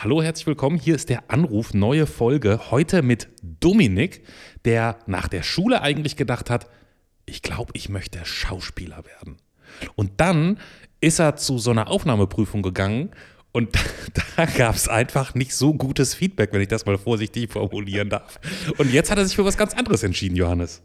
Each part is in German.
Hallo, herzlich willkommen. Hier ist der Anruf, neue Folge. Heute mit Dominik, der nach der Schule eigentlich gedacht hat, ich glaube, ich möchte Schauspieler werden. Und dann ist er zu so einer Aufnahmeprüfung gegangen und da gab es einfach nicht so gutes Feedback, wenn ich das mal vorsichtig formulieren darf. Und jetzt hat er sich für was ganz anderes entschieden, Johannes.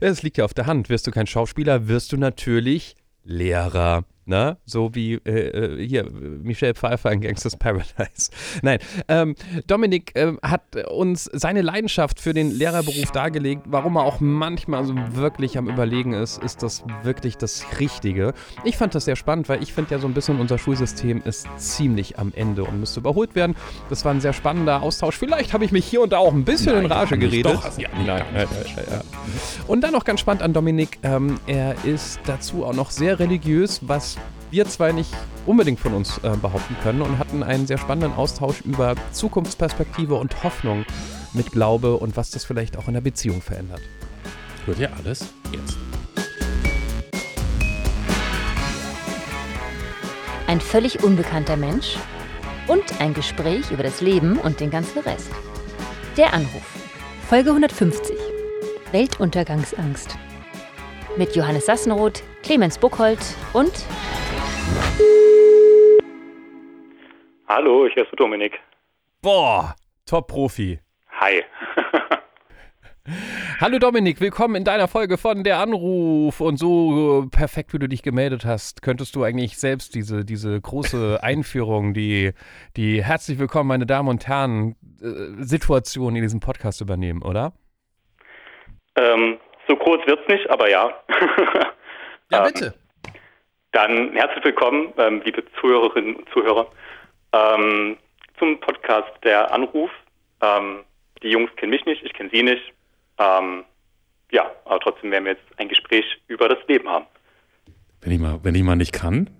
Es liegt ja auf der Hand. Wirst du kein Schauspieler, wirst du natürlich Lehrer. Ne? So wie äh, äh hier Michelle Pfeiffer in Gangsters Paradise. Nein, ähm, Dominik äh, hat uns seine Leidenschaft für den Lehrerberuf dargelegt, warum er auch manchmal so wirklich am Überlegen ist, ist das wirklich das Richtige. Ich fand das sehr spannend, weil ich finde ja so ein bisschen unser Schulsystem ist ziemlich am Ende und müsste überholt werden. Das war ein sehr spannender Austausch. Vielleicht habe ich mich hier und da auch ein bisschen Nein, in Rage geredet. Doch, ja, Nein, ja, ja, Und dann noch ganz spannend an Dominik, ähm, er ist dazu auch noch sehr religiös, was wir zwei nicht unbedingt von uns äh, behaupten können und hatten einen sehr spannenden Austausch über Zukunftsperspektive und Hoffnung mit Glaube und was das vielleicht auch in der Beziehung verändert. Hört ihr alles jetzt? Ein völlig unbekannter Mensch und ein Gespräch über das Leben und den ganzen Rest. Der Anruf. Folge 150. Weltuntergangsangst. Mit Johannes Sassenroth, Clemens Buchholz und Hallo, ich heiße Dominik. Boah, Top-Profi. Hi. Hallo Dominik, willkommen in deiner Folge von Der Anruf. Und so perfekt, wie du dich gemeldet hast, könntest du eigentlich selbst diese, diese große Einführung, die, die herzlich willkommen, meine Damen und Herren, äh, Situation in diesem Podcast übernehmen, oder? Ähm, so kurz wird's nicht, aber ja. ja, bitte. Dann herzlich willkommen, ähm, liebe Zuhörerinnen und Zuhörer, ähm, zum Podcast Der Anruf. Ähm, die Jungs kennen mich nicht, ich kenne sie nicht. Ähm, ja, aber trotzdem werden wir jetzt ein Gespräch über das Leben haben. Wenn ich mal, wenn ich mal nicht kann,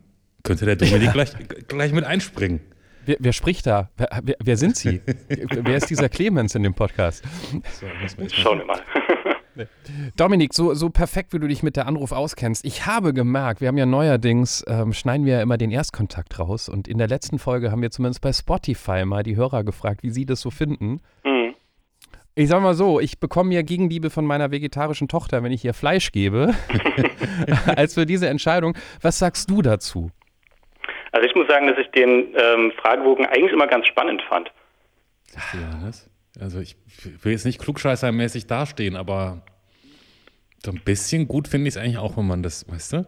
könnte der Dominik ja. gleich, gleich mit einspringen. Wer, wer spricht da? Wer, wer, wer sind Sie? wer ist dieser Clemens in dem Podcast? So, Schauen wir mal. Dominik, so, so perfekt, wie du dich mit der Anruf auskennst. Ich habe gemerkt, wir haben ja neuerdings, ähm, schneiden wir ja immer den Erstkontakt raus. Und in der letzten Folge haben wir zumindest bei Spotify mal die Hörer gefragt, wie sie das so finden. Mhm. Ich sag mal so, ich bekomme ja Gegenliebe von meiner vegetarischen Tochter, wenn ich ihr Fleisch gebe, als für diese Entscheidung. Was sagst du dazu? Also ich muss sagen, dass ich den ähm, Fragebogen eigentlich immer ganz spannend fand. Ja, das? Also ich will jetzt nicht klugscheißermäßig dastehen, aber so ein bisschen gut finde ich es eigentlich auch, wenn man das, weißt du?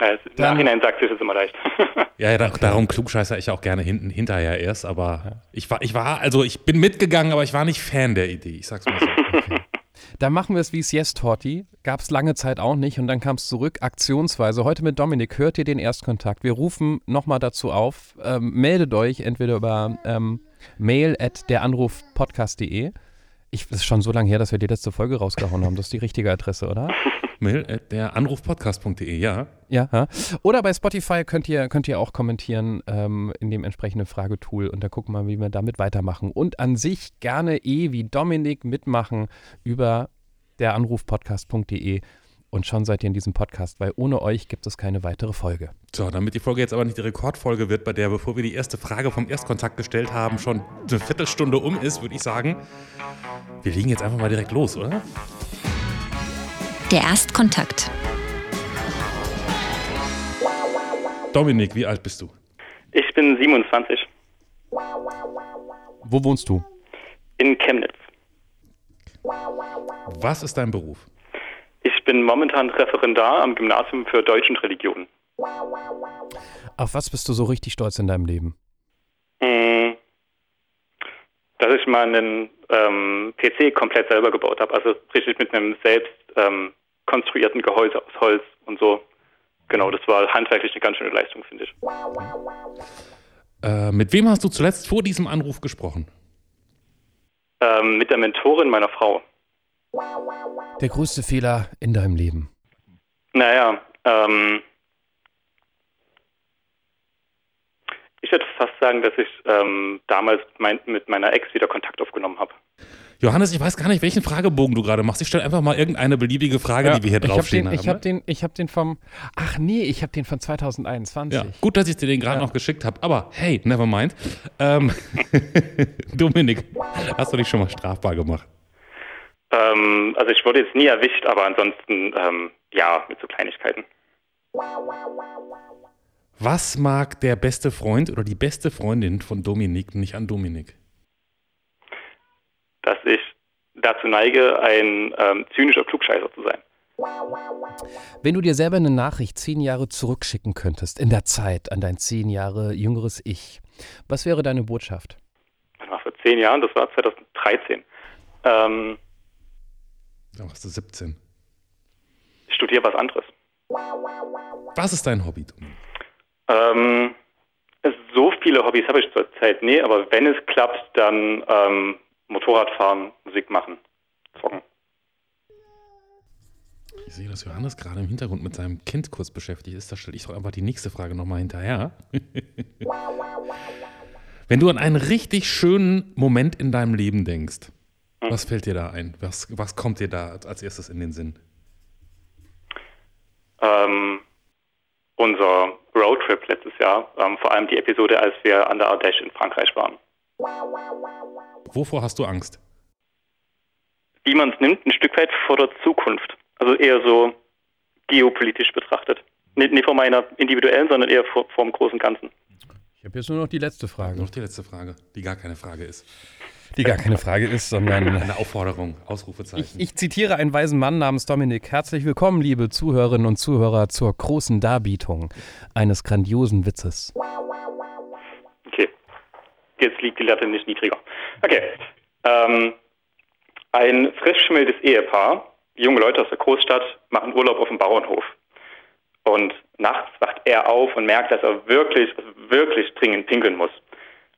Ja, Im Nachhinein sagt sich das immer leicht. ja, ja, darum klugscheißer ich auch gerne hinten, hinterher erst, aber ich war, ich war, also ich bin mitgegangen, aber ich war nicht Fan der Idee, ich sag's mal so. Okay. Dann machen wir es wie es Yes Torti. Gab es lange Zeit auch nicht und dann kam es zurück, aktionsweise. Heute mit Dominik, hört ihr den Erstkontakt. Wir rufen nochmal dazu auf. Ähm, meldet euch entweder über ähm, mail at deranrufpodcast.de. Ich, das ist schon so lange her, dass wir die letzte Folge rausgehauen haben. Das ist die richtige Adresse, oder? Mail at deranrufpodcast.de, ja. Ja, ja. Oder bei Spotify könnt ihr, könnt ihr auch kommentieren ähm, in dem entsprechenden Fragetool und da gucken wir mal, wie wir damit weitermachen. Und an sich gerne eh wie Dominik mitmachen über deranrufpodcast.de und schon seid ihr in diesem Podcast, weil ohne euch gibt es keine weitere Folge. So, damit die Folge jetzt aber nicht die Rekordfolge wird, bei der, bevor wir die erste Frage vom Erstkontakt gestellt haben, schon eine Viertelstunde um ist, würde ich sagen, wir legen jetzt einfach mal direkt los, oder? Der Erstkontakt. Dominik, wie alt bist du? Ich bin 27. Wo wohnst du? In Chemnitz. Was ist dein Beruf? Ich bin momentan Referendar am Gymnasium für Deutsch und Religion. Auf was bist du so richtig stolz in deinem Leben? Hm, dass ich mal einen ähm, PC komplett selber gebaut habe. Also richtig mit einem selbst ähm, konstruierten Gehäuse aus Holz und so. Genau, das war handwerklich eine ganz schöne Leistung, finde ich. Äh, mit wem hast du zuletzt vor diesem Anruf gesprochen? Ähm, mit der Mentorin meiner Frau. Der größte Fehler in deinem Leben? Naja, ähm, ich würde fast sagen, dass ich ähm, damals mein, mit meiner Ex wieder Kontakt aufgenommen habe. Johannes, ich weiß gar nicht, welchen Fragebogen du gerade machst. Ich stelle einfach mal irgendeine beliebige Frage, die wir hier draufstehen haben. Ich habe den, ich hab den vom, ach nee, ich habe den von 2021. Ja, gut, dass ich dir den gerade ja. noch geschickt habe. Aber hey, never mind. Ähm, Dominik, hast du dich schon mal strafbar gemacht? Ähm, also ich wurde jetzt nie erwischt, aber ansonsten ähm, ja, mit so Kleinigkeiten. Was mag der beste Freund oder die beste Freundin von Dominik nicht an Dominik? Dass ich dazu neige, ein ähm, zynischer Klugscheißer zu sein. Wenn du dir selber eine Nachricht zehn Jahre zurückschicken könntest, in der Zeit an dein zehn Jahre jüngeres Ich, was wäre deine Botschaft? Das war vor zehn Jahren, das war 2013. Ähm, da warst du 17. Ich studiere was anderes. Was ist dein Hobby, Dominik? Ähm, so viele Hobbys habe ich zurzeit nie, aber wenn es klappt, dann ähm, Motorrad fahren, Musik machen, zocken. Ich sehe, dass Johannes gerade im Hintergrund mit seinem Kind kurz beschäftigt ist. Da stelle ich doch einfach die nächste Frage nochmal hinterher. Wenn du an einen richtig schönen Moment in deinem Leben denkst. Was fällt dir da ein? Was, was kommt dir da als erstes in den Sinn? Ähm, unser Roadtrip letztes Jahr, ähm, vor allem die Episode, als wir an der Ardèche in Frankreich waren. Wovor hast du Angst? Wie man es nimmt, ein Stück weit vor der Zukunft. Also eher so geopolitisch betrachtet. Nicht, nicht vor meiner individuellen, sondern eher vor, vor dem großen Ganzen. Ich habe jetzt nur noch die letzte Frage. Noch die letzte Frage, die gar keine Frage ist die gar keine Frage ist, sondern eine Aufforderung, Ausrufezeichen. Ich, ich, zitiere einen weisen Mann namens Dominik. Herzlich willkommen, liebe Zuhörerinnen und Zuhörer, zur großen Darbietung eines grandiosen Witzes. Okay, jetzt liegt die Latte nicht niedriger. Okay, ähm, ein frisch schmildes Ehepaar, junge Leute aus der Großstadt, machen Urlaub auf dem Bauernhof. Und nachts wacht er auf und merkt, dass er wirklich, wirklich dringend pinkeln muss.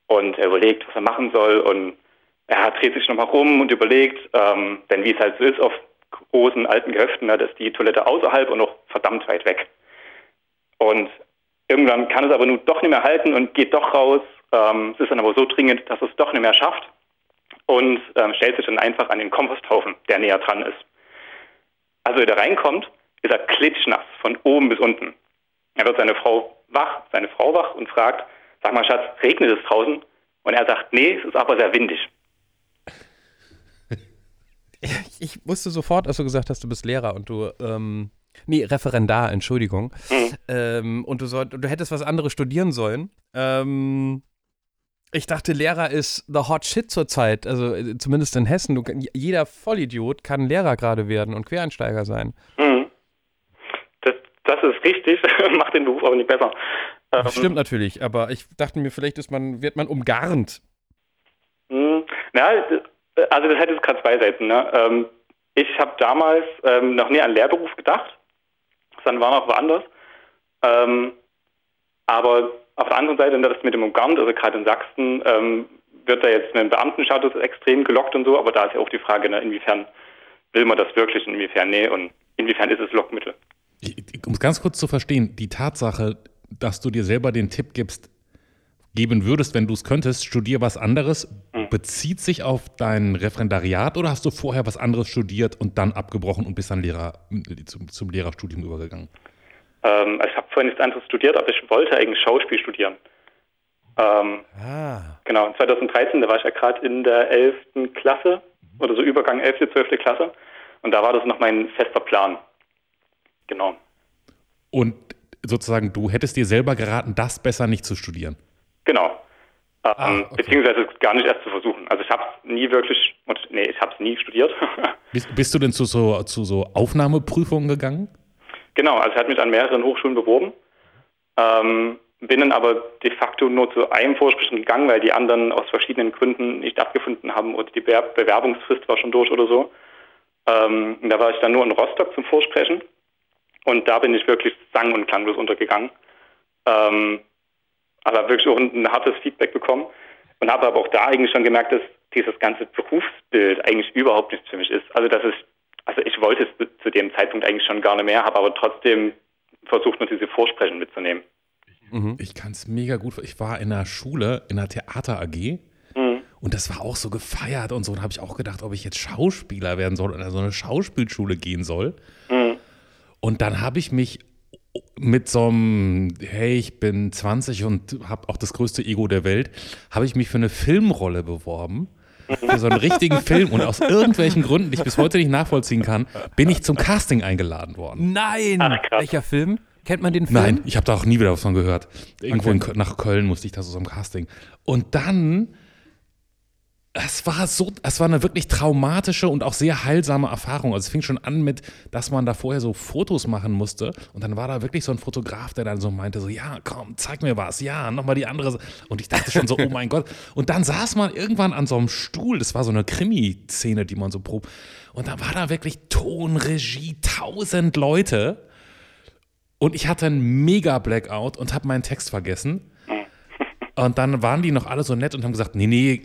Und er überlegt, was er machen soll und er dreht sich nochmal rum und überlegt, ähm, denn wie es halt so ist auf großen alten Gehöften, ne, ist die Toilette außerhalb und noch verdammt weit weg. Und irgendwann kann es aber nun doch nicht mehr halten und geht doch raus. Ähm, es ist dann aber so dringend, dass es doch nicht mehr schafft und ähm, stellt sich dann einfach an den Komposthaufen, der näher dran ist. Also, wenn er reinkommt, ist er klitschnass von oben bis unten. Er wird seine Frau wach, seine Frau wach und fragt, sag mal Schatz, regnet es draußen? Und er sagt, nee, es ist aber sehr windig. Ich wusste sofort, als du gesagt hast, du bist Lehrer und du, ähm, nee, Referendar, Entschuldigung. Mhm. Ähm, und du, soll, du hättest was anderes studieren sollen. Ähm, ich dachte, Lehrer ist the hot shit zurzeit, also äh, zumindest in Hessen. Du, jeder Vollidiot kann Lehrer gerade werden und Quereinsteiger sein. Mhm. Das, das ist richtig, macht den Beruf aber nicht besser. Das ähm, stimmt natürlich, aber ich dachte mir, vielleicht ist man, wird man umgarnt. Ja, also das hat jetzt gerade zwei Seiten. Ne? Ähm, ich habe damals ähm, noch nie an Lehrberuf gedacht, sondern war noch woanders. Ähm, aber auf der anderen Seite, das mit dem Umgarnt, also gerade in Sachsen, wird da jetzt ein Beamtenstatus extrem gelockt und so, aber da ist ja auch die Frage, ne, inwiefern will man das wirklich, inwiefern nee und inwiefern ist es Lockmittel. Um es ganz kurz zu verstehen, die Tatsache, dass du dir selber den Tipp gibst, geben würdest, wenn du es könntest, studier was anderes. Bezieht sich auf dein Referendariat oder hast du vorher was anderes studiert und dann abgebrochen und bist dann Lehrer, zum, zum Lehrerstudium übergegangen? Ähm, ich habe vorher nichts anderes studiert, aber ich wollte eigentlich Schauspiel studieren. Ähm, ah. Genau, 2013, da war ich ja gerade in der 11. Klasse oder so Übergang 11., 12. Klasse und da war das noch mein fester Plan. Genau. Und sozusagen, du hättest dir selber geraten, das besser nicht zu studieren? Genau. Ähm, ah, okay. Beziehungsweise gar nicht erst zu versuchen. Also ich habe es nie wirklich, nee, ich habe es nie studiert. bist, bist, du denn zu so, zu so Aufnahmeprüfungen gegangen? Genau, also ich hatte mich an mehreren Hochschulen beworben, ähm, bin dann aber de facto nur zu einem Vorsprechen gegangen, weil die anderen aus verschiedenen Gründen nicht stattgefunden haben oder die Be Bewerbungsfrist war schon durch oder so. Ähm, da war ich dann nur in Rostock zum Vorsprechen und da bin ich wirklich sang- und klanglos untergegangen. Ähm, aber wirklich auch ein, ein hartes Feedback bekommen und habe aber auch da eigentlich schon gemerkt, dass dieses ganze Berufsbild eigentlich überhaupt nichts für mich ist. Also das ist, also ich wollte es zu dem Zeitpunkt eigentlich schon gar nicht mehr, habe aber trotzdem versucht, nur diese Vorsprechen mitzunehmen. Mhm. Ich kann es mega gut. Ich war in der Schule, in der Theater AG. Und das war auch so gefeiert und so. Da habe ich auch gedacht, ob ich jetzt Schauspieler werden soll oder so eine Schauspielschule gehen soll. Und dann habe ich mich mit so einem, hey, ich bin 20 und habe auch das größte Ego der Welt, habe ich mich für eine Filmrolle beworben. Für so einen richtigen Film. Und aus irgendwelchen Gründen, die ich bis heute nicht nachvollziehen kann, bin ich zum Casting eingeladen worden. Nein! Ach. Welcher Film? Kennt man den Film? Nein, ich habe da auch nie wieder davon gehört. Irgendwo Okay. in, nach Köln musste ich da so zum Casting. Und dann, es war so, es war eine wirklich traumatische und auch sehr heilsame Erfahrung. Also es fing schon an mit, dass man da vorher so Fotos machen musste. Und dann war da wirklich so ein Fotograf, der dann so meinte, so, ja, komm, zeig mir was, ja, nochmal die andere. Und ich dachte schon so, oh mein Gott. Und dann saß man irgendwann an so einem Stuhl, das war so eine Krimi-Szene, die man so probt. Und da war da wirklich Ton, Regie, tausend Leute. Und ich hatte einen mega Blackout und habe meinen Text vergessen. Und dann waren die noch alle so nett und haben gesagt, nee, nee,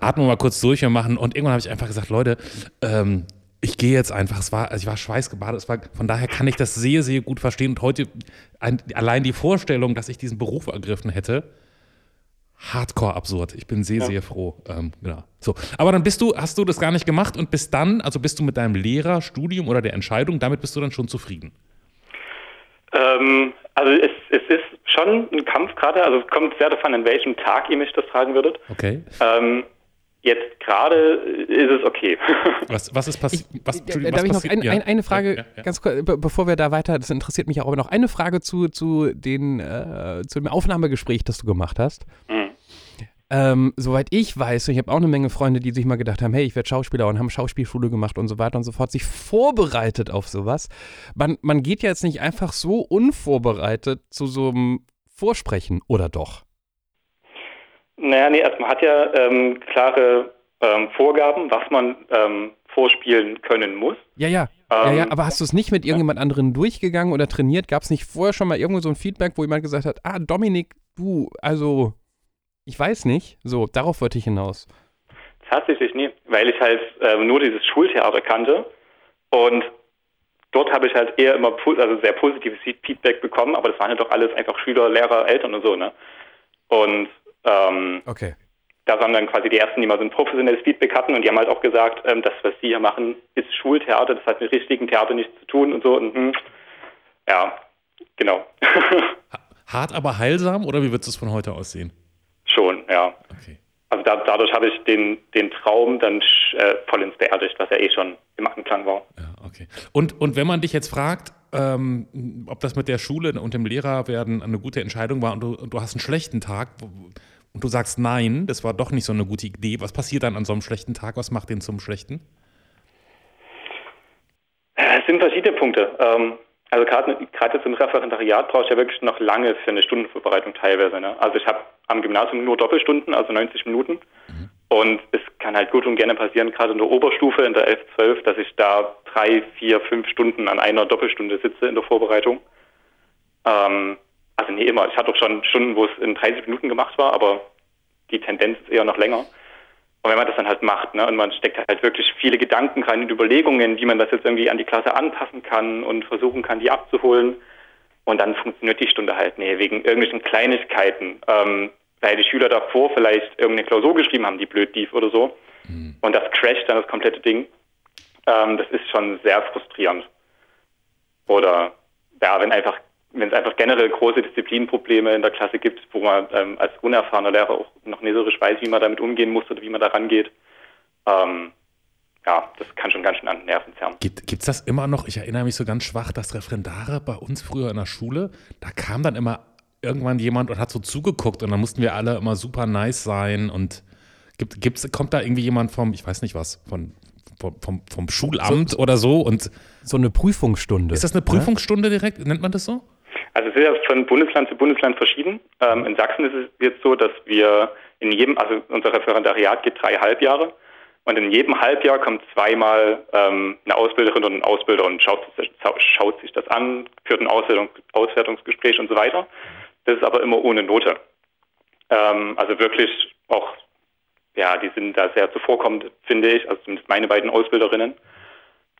atmen wir mal kurz durch, wir machen. Und irgendwann habe ich einfach gesagt, Leute, ähm, ich gehe jetzt einfach. Es war, also ich war schweißgebadet. Es war, von daher kann ich das sehr, sehr gut verstehen. Und heute ein, allein die Vorstellung, dass ich diesen Beruf ergriffen hätte, hardcore absurd. Ich bin sehr, sehr froh. Ähm, genau. So, aber dann bist du, hast du das gar nicht gemacht und bist dann, also bist du mit deinem Lehrerstudium oder der Entscheidung, damit bist du dann schon zufrieden. Ähm, also es, es ist schon ein Kampf gerade, also es kommt sehr davon, an welchem Tag ihr mich das fragen würdet. Okay. Ähm, jetzt gerade ist es okay. Was, was ist passiert? Was, Äh, Darf was ich noch ein, Ja. ein, eine Frage, Ja, ja, ja. ganz kurz, be bevor wir da weiter, das interessiert mich auch, aber noch eine Frage zu, zu, den, äh, zu dem Aufnahmegespräch, das du gemacht hast. Mhm. Ähm, soweit ich weiß, und ich habe auch eine Menge Freunde, die sich mal gedacht haben, hey, ich werde Schauspieler und haben Schauspielschule gemacht und so weiter und so fort, sich vorbereitet auf sowas. Man, man geht ja jetzt nicht einfach so unvorbereitet zu so einem Vorsprechen, oder doch? Naja, nee, also man hat ja ähm, klare ähm, Vorgaben, was man ähm, vorspielen können muss. Ja, ja. ja, ja, Ähm, aber hast du es nicht mit irgendjemand anderen durchgegangen oder trainiert? Gab es nicht vorher schon mal irgendwo so ein Feedback, wo jemand gesagt hat, ah, Dominik, du, also, ich weiß nicht. So, darauf wollte ich hinaus. Tatsächlich nie, weil ich halt ähm, nur dieses Schultheater kannte und dort habe ich halt eher immer also sehr positives Feedback bekommen, aber das waren ja doch alles einfach Schüler, Lehrer, Eltern und so, ne? Und ähm, Okay. da waren dann quasi die ersten, die mal so ein professionelles Feedback hatten und die haben halt auch gesagt, ähm, das, was sie hier machen, ist Schultheater, das hat mit richtigen Theater nichts zu tun und so. Und, hm, ja, genau. Hart, aber heilsam oder wie wird es von heute aussehen? Schon, ja. Okay. Also da, dadurch habe ich den, den Traum dann äh, vollends beerdigt, was ja eh schon im Anklang war. Ja, okay. Und, und wenn man dich jetzt fragt, ähm, ob das mit der Schule und dem Lehrerwerden eine gute Entscheidung war und du, und du hast einen schlechten Tag und du sagst nein, das war doch nicht so eine gute Idee, was passiert dann an so einem schlechten Tag? Was macht den zum schlechten? Äh, Es sind verschiedene Punkte. Ähm, also gerade gerade jetzt im Referendariat brauche ich ja wirklich noch lange für eine Stundenvorbereitung teilweise. Ne? Also ich habe am Gymnasium nur Doppelstunden, also 90 Minuten. Und es kann halt gut und gerne passieren, gerade in der Oberstufe, in der 11, 12, dass ich da drei, vier, fünf Stunden an einer Doppelstunde sitze in der Vorbereitung. Ähm, also nee, immer. Ich hatte auch schon Stunden, wo es in 30 Minuten gemacht war, aber die Tendenz ist eher noch länger. Und wenn man das dann halt macht, ne, und man steckt halt wirklich viele Gedanken rein in Überlegungen, wie man das jetzt irgendwie an die Klasse anpassen kann und versuchen kann, die abzuholen. Und dann funktioniert die Stunde halt, nee, wegen irgendwelchen Kleinigkeiten, ähm, weil die Schüler davor vielleicht irgendeine Klausur geschrieben haben, die blöd lief oder so. Und das crasht dann das komplette Ding. Ähm, das ist schon sehr frustrierend. Oder ja, wenn einfach, wenn es einfach generell große Disziplinprobleme in der Klasse gibt, wo man ähm, als unerfahrener Lehrer auch noch nicht so richtig weiß, wie man damit umgehen muss oder wie man da rangeht. Ähm, ja, das kann schon ganz schön an den Nerven zerren. Gibt es das immer noch? Ich erinnere mich so ganz schwach, dass Referendare bei uns früher in der Schule, da kam dann immer irgendwann jemand und hat so zugeguckt und dann mussten wir alle immer super nice sein und gibt, gibt's, kommt da irgendwie jemand vom, ich weiß nicht was, von, vom, vom, vom Schulamt oder so und So eine Prüfungsstunde. ist das eine Prüfungsstunde direkt? Nennt man das so? Also es ist ja von Bundesland zu Bundesland verschieden. Ähm, in Sachsen ist es jetzt so, dass wir in jedem, also unser Referendariat geht drei Halbjahre und in jedem Halbjahr kommt zweimal ähm, eine Ausbilderin und ein Ausbilder und schaut, sich- schaut sich das an, führt ein Auswertung, Auswertungsgespräch und so weiter. Das ist aber immer ohne Note. Ähm, also wirklich auch, ja, die sind da sehr zuvorkommend, finde ich, also zumindest meine beiden Ausbilderinnen.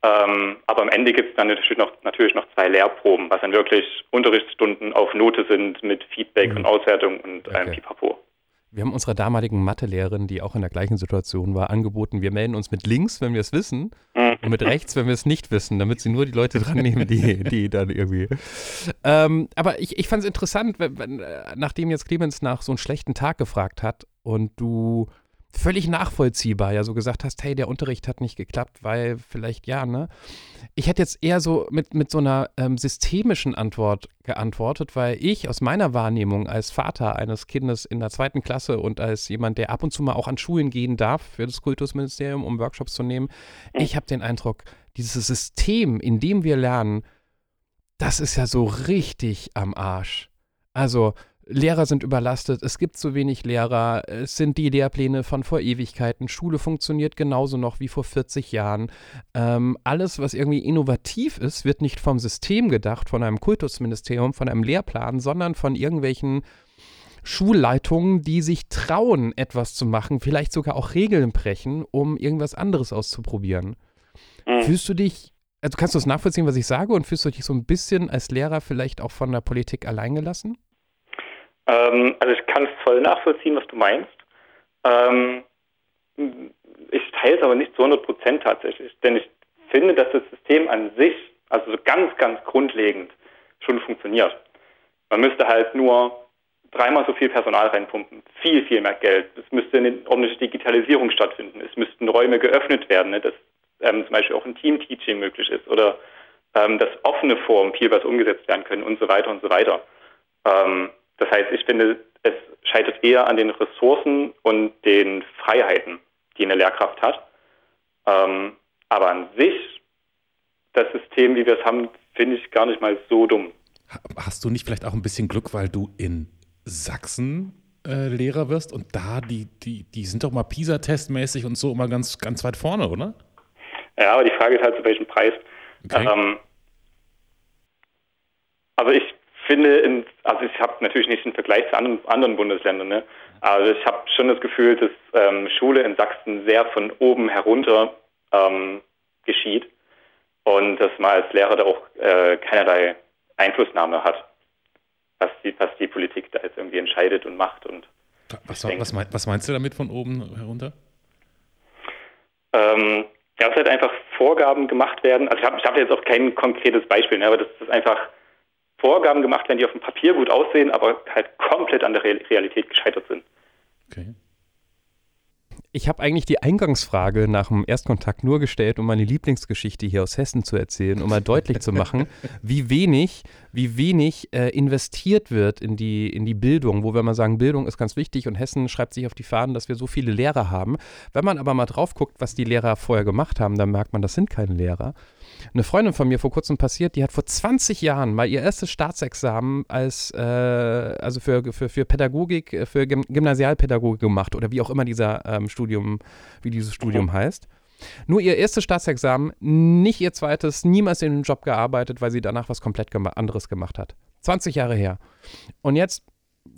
Ähm, aber am Ende gibt es dann natürlich noch, natürlich noch zwei Lehrproben, was dann wirklich Unterrichtsstunden auf Note sind mit Feedback mhm. und Auswertung und okay. ähm, Pipapo. Wir haben unserer damaligen Mathelehrerin, die auch in der gleichen Situation war, angeboten, wir melden uns mit links, wenn wir es wissen, mhm. und mit rechts, wenn wir es nicht wissen, damit sie nur die Leute dran nehmen, die, die dann irgendwie. Ähm, aber ich, ich fand es interessant, wenn, wenn, äh, nachdem jetzt Clemens nach so einem schlechten Tag gefragt hat und du völlig nachvollziehbar ja so gesagt hast, hey, der Unterricht hat nicht geklappt, weil vielleicht ja, ne? Ich hätte jetzt eher so mit, mit so einer ähm, systemischen Antwort geantwortet, weil ich aus meiner Wahrnehmung als Vater eines Kindes in der zweiten Klasse und als jemand, der ab und zu mal auch an Schulen gehen darf für das Kultusministerium, um Workshops zu nehmen, ich habe den Eindruck, dieses System, in dem wir lernen, das ist ja so richtig am Arsch. Also, Lehrer sind überlastet, es gibt zu wenig Lehrer, es sind die Lehrpläne von vor Ewigkeiten, Schule funktioniert genauso noch wie vor 40 Jahren. Ähm, alles, was irgendwie innovativ ist, wird nicht vom System gedacht, von einem Kultusministerium, von einem Lehrplan, sondern von irgendwelchen Schulleitungen, die sich trauen, etwas zu machen, vielleicht sogar auch Regeln brechen, um irgendwas anderes auszuprobieren. Mhm. Fühlst du dich, also kannst du das nachvollziehen, was ich sage, und fühlst du dich so ein bisschen als Lehrer vielleicht auch von der Politik alleingelassen? Ähm, also ich kann es voll nachvollziehen, was du meinst. Ähm, ich teile es aber nicht zu 100 Prozent tatsächlich, denn ich finde, dass das System an sich, also so ganz, ganz grundlegend, schon funktioniert. Man müsste halt nur dreimal so viel Personal reinpumpen, viel, viel mehr Geld. Es müsste eine ordentliche Digitalisierung stattfinden. Es müssten Räume geöffnet werden, ne, dass ähm, zum Beispiel auch ein Team-Teaching möglich ist oder ähm, dass offene Formen viel was umgesetzt werden können und so weiter und so weiter. Ähm, das heißt, ich finde, es scheitert eher an den Ressourcen und den Freiheiten, die eine Lehrkraft hat. Ähm, aber an sich, das System, wie wir es haben, finde ich gar nicht mal so dumm. Hast du nicht vielleicht auch ein bisschen Glück, weil du in Sachsen äh, Lehrer wirst und da, die, die, die sind doch mal PISA-testmäßig und so immer ganz, ganz weit vorne, oder? Ja, aber die Frage ist halt, zu welchem Preis. Okay. Ähm, also ich finde, in, also ich habe natürlich nicht den Vergleich zu anderen, Bundesländern, ne? aber ich habe schon das Gefühl, dass ähm, Schule in Sachsen sehr von oben herunter ähm, geschieht und dass man als Lehrer da auch äh, keinerlei Einflussnahme hat, was die, was die Politik da jetzt irgendwie entscheidet und macht. Und was, was, mein, was meinst du damit von oben herunter? Ähm, ja, dass halt einfach Vorgaben gemacht werden. Also ich habe hab jetzt auch kein konkretes Beispiel, ne, aber das ist einfach Vorgaben gemacht werden, die auf dem Papier gut aussehen, aber halt komplett an der Realität gescheitert sind. Okay. Ich habe eigentlich die Eingangsfrage nach dem Erstkontakt nur gestellt, um meine Lieblingsgeschichte hier aus Hessen zu erzählen, um mal deutlich zu machen, wie wenig, wie wenig äh, investiert wird in die, in die Bildung, wo wir mal sagen, Bildung ist ganz wichtig und Hessen schreibt sich auf die Fahnen, dass wir so viele Lehrer haben. Wenn man aber mal drauf guckt, was die Lehrer vorher gemacht haben, dann merkt man, das sind keine Lehrer. Eine Freundin von mir vor kurzem passiert, die hat vor 20 Jahren mal ihr erstes Staatsexamen als, äh, also für, für, für Pädagogik, äh, für Gymnasialpädagogik gemacht oder wie auch immer dieser ähm, Studium, wie dieses Studium mhm. heißt. Nur ihr erstes Staatsexamen, nicht ihr zweites, niemals in dem Job gearbeitet, weil sie danach was komplett anderes gemacht hat. 20 Jahre her. Und jetzt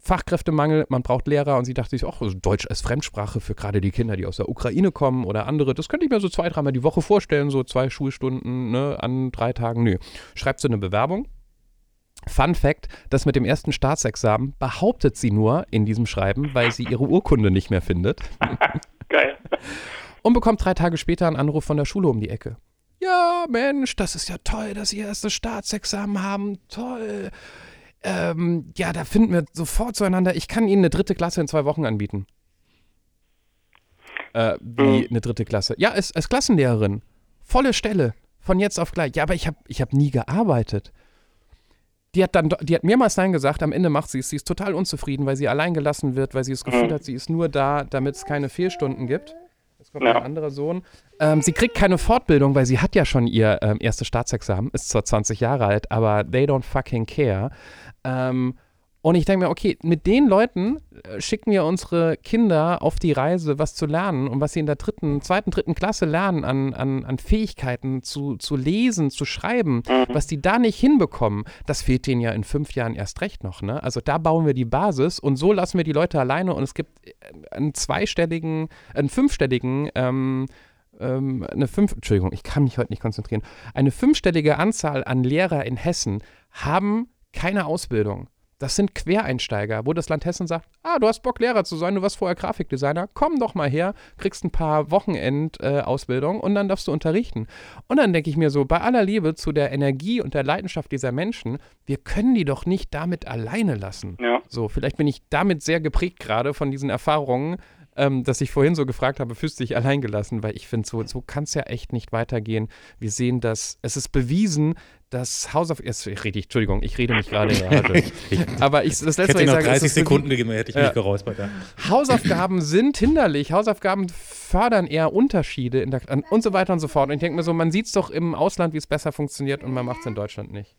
Fachkräftemangel, man braucht Lehrer und sie dachte sich, ach, Deutsch als Fremdsprache für gerade die Kinder, die aus der Ukraine kommen oder andere, das könnte ich mir so zwei, dreimal die Woche vorstellen, so zwei Schulstunden ne, an drei Tagen. Nö. Schreibt sie eine Bewerbung. Fun Fact: Das mit dem ersten Staatsexamen behauptet sie nur in diesem Schreiben, weil sie ihre Urkunde nicht mehr findet. Geil. Und bekommt drei Tage später einen Anruf von der Schule um die Ecke. Ja, Mensch, das ist ja toll, dass Sie erstes Staatsexamen haben. Toll ähm, ja, da finden wir sofort zueinander. Ich kann Ihnen eine dritte Klasse in zwei Wochen anbieten. Äh, wie mhm. eine dritte Klasse? Ja, als, als Klassenlehrerin. Volle Stelle. Von jetzt auf gleich. Ja, aber ich habe ich hab nie gearbeitet. Die hat dann, die hat mehrmals Nein gesagt, am Ende macht sie es. Sie ist total unzufrieden, weil sie allein gelassen wird, weil sie das Gefühl mhm. hat, sie ist nur da, damit es keine Fehlstunden gibt. Jetzt kommt ja. ein anderer Sohn. Ähm, sie kriegt keine Fortbildung, weil sie hat ja schon ihr ähm, erstes Staatsexamen, ist zwar 20 Jahre alt, aber they don't fucking care. Ähm, und ich denke mir, okay, mit den Leuten äh, schicken wir unsere Kinder auf die Reise, was zu lernen und was sie in der dritten, zweiten, dritten Klasse lernen an, an, an Fähigkeiten zu, zu lesen, zu schreiben, mhm. was die da nicht hinbekommen, das fehlt denen ja in fünf Jahren erst recht noch. Ne? Also da bauen wir die Basis und so lassen wir die Leute alleine und es gibt äh, einen zweistelligen, einen fünfstelligen ähm, ähm, eine fünf, Entschuldigung, ich kann mich heute nicht konzentrieren. Eine fünfstellige Anzahl an Lehrer in Hessen haben keine Ausbildung. Das sind Quereinsteiger, wo das Land Hessen sagt, ah, du hast Bock, Lehrer zu sein, du warst vorher Grafikdesigner, komm doch mal her, kriegst ein paar Wochenend-Ausbildung äh, und dann darfst du unterrichten. Und dann denke ich mir so, bei aller Liebe zu der Energie und der Leidenschaft dieser Menschen, wir können die doch nicht damit alleine lassen. Ja. So, vielleicht bin ich damit sehr geprägt gerade von diesen Erfahrungen, ähm, dass ich vorhin so gefragt habe, fühlst du dich alleingelassen? Weil ich finde, so, so kann es ja echt nicht weitergehen. Wir sehen das, es ist bewiesen, dass Hausaufgaben, jetzt rede ich, Entschuldigung, ich rede mich gerade Harte. Aber ich, das letzte, Hätte was ich noch sage, 30 ist, Sekunden gegeben, hätte ich mich geräuspert. Ja. Hausaufgaben sind hinderlich. Hausaufgaben fördern eher Unterschiede der, und so weiter und so fort. Und ich denke mir so, man sieht es doch im Ausland, wie es besser funktioniert und man macht es in Deutschland nicht.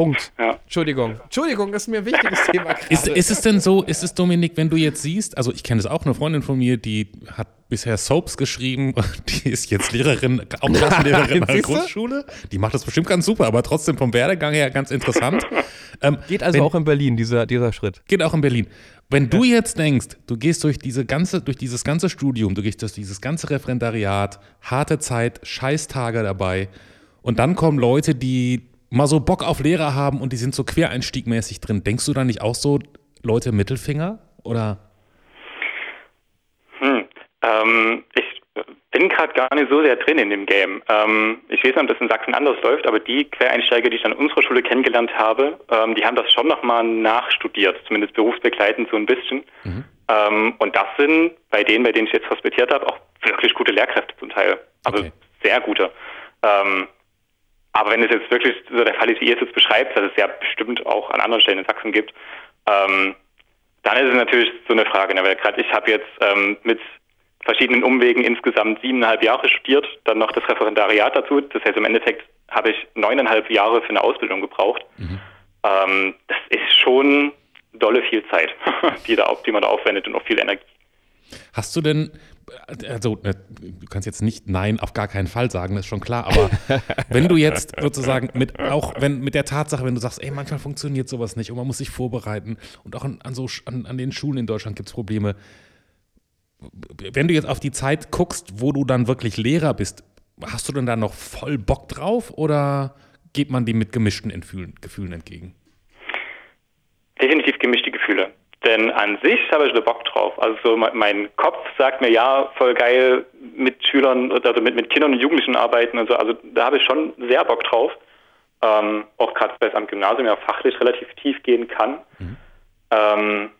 Punkt. Ja. Entschuldigung. Entschuldigung, das ist mir ein wichtiges Thema gerade. Ist, ist es denn so, ist es Dominik, wenn du jetzt siehst, also ich kenne das auch, eine Freundin von mir, die hat bisher Soaps geschrieben, die ist jetzt Lehrerin, auch Klassenlehrerin an der? Grundschule. Die macht das bestimmt ganz super, aber trotzdem vom Werdegang her ganz interessant. Ähm, Geht also wenn, auch in Berlin, dieser, dieser Schritt. Geht auch in Berlin. Wenn du jetzt denkst, du gehst durch diese ganze, durch dieses ganze Studium, du gehst durch dieses ganze Referendariat, harte Zeit, Scheißtage dabei, und dann kommen Leute, die mal so Bock auf Lehrer haben und die sind so quereinstiegmäßig drin. Denkst du da nicht auch so, Leute, Mittelfinger? Oder? Hm. Ähm, ich bin gerade gar nicht so sehr drin in dem Game. Ähm, ich weiß nicht, ob das in Sachsen anders läuft, aber die Quereinsteiger, die ich an unserer Schule kennengelernt habe, ähm, die haben das schon nochmal nachstudiert, zumindest berufsbegleitend so ein bisschen. Ähm, und das sind bei denen, bei denen ich jetzt hospitiert habe, auch wirklich gute Lehrkräfte zum Teil. Also Okay. sehr gute. Aber wenn es jetzt wirklich so der Fall ist, wie ihr es jetzt beschreibt, dass es ja bestimmt auch an anderen Stellen in Sachsen gibt, ähm, dann ist es natürlich so eine Frage. Ne? Weil gerade ich habe jetzt ähm, mit verschiedenen Umwegen insgesamt siebeneinhalb Jahre studiert, dann noch das Referendariat dazu. Das heißt, im Endeffekt habe ich neuneinhalb Jahre für eine Ausbildung gebraucht. Ähm, das ist schon dolle viel Zeit, die, da, die man da aufwendet und auch viel Energie. Hast du denn, also äh, du kannst jetzt nicht Nein auf gar keinen Fall sagen, das ist schon klar, aber wenn du jetzt sozusagen mit, auch wenn mit der Tatsache, wenn du sagst, ey, manchmal funktioniert sowas nicht und man muss sich vorbereiten und auch an, an, so, an, an den Schulen in Deutschland gibt es Probleme. Wenn du jetzt auf die Zeit guckst, wo du dann wirklich Lehrer bist, hast du denn da noch voll Bock drauf oder geht man dem mit gemischten Gefühlen entgegen? Definitiv gemischte Gefühle. Denn an sich habe ich da Bock drauf. Also so me- mein Kopf sagt mir, ja, voll geil mit Schülern, also mit, mit Kindern und Jugendlichen arbeiten und so. Also da habe ich schon sehr Bock drauf. Ähm, auch gerade weil es am Gymnasium ja fachlich relativ tief gehen kann. Ähm,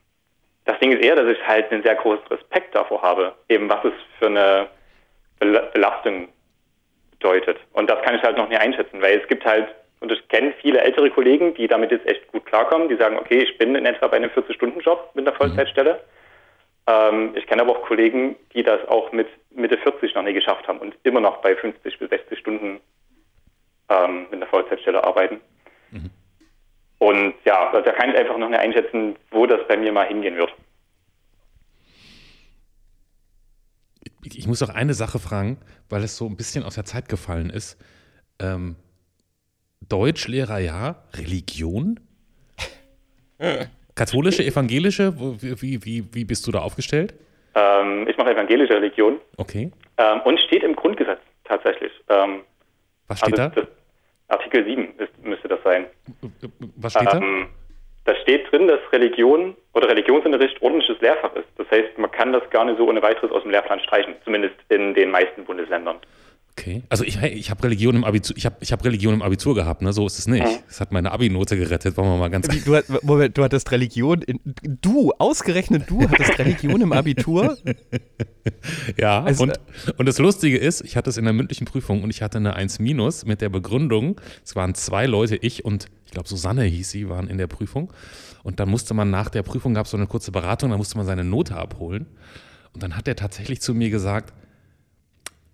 das Ding ist eher, dass ich halt einen sehr großen Respekt davor habe, eben was es für eine Bel- Belastung bedeutet. Und das kann ich halt noch nie einschätzen, weil es gibt halt, und ich kenne viele ältere Kollegen, die damit jetzt echt gut klarkommen, die sagen, okay, ich bin in etwa bei einem 40-Stunden-Job mit einer Vollzeitstelle. Ähm, ich kenne aber auch Kollegen, die das auch mit Mitte 40 noch nie geschafft haben und immer noch bei 50 bis 60 Stunden ähm, mit einer Vollzeitstelle arbeiten. Und ja, also da kann ich einfach noch nicht einschätzen, wo das bei mir mal hingehen wird. Ich, ich muss auch eine Sache fragen, weil es so ein bisschen aus der Zeit gefallen ist. Ähm, Deutschlehrer ja, Religion? Katholische, evangelische? Wie, wie, wie bist du da aufgestellt? Ähm, ich mache evangelische Religion Okay. ähm, und steht im Grundgesetz tatsächlich. Ähm, Was steht also da? Artikel 7 ist, müsste das sein. Was steht da? Ähm, da steht drin, dass Religion oder Religionsunterricht ordentliches Lehrfach ist. Das heißt, man kann das gar nicht so ohne weiteres aus dem Lehrplan streichen, zumindest in den meisten Bundesländern. Okay. Also ich, hey, ich habe Religion im Abitur, ich habe ich hab Religion im Abitur gehabt, ne? So ist es nicht. Das hat meine Abi-Note gerettet, wollen wir mal ganz Du, hat- Moment, du hattest Religion, in, du, ausgerechnet du hattest Religion im Abitur? Ja, Also, und, und das Lustige ist, ich hatte es in der mündlichen Prüfung und ich hatte eine 1 minus mit der Begründung, es waren zwei Leute, ich und ich glaube Susanne hieß sie, waren in der Prüfung. Und dann musste man nach der Prüfung, gab es so eine kurze Beratung, dann musste man seine Note abholen. Und dann hat er tatsächlich zu mir gesagt,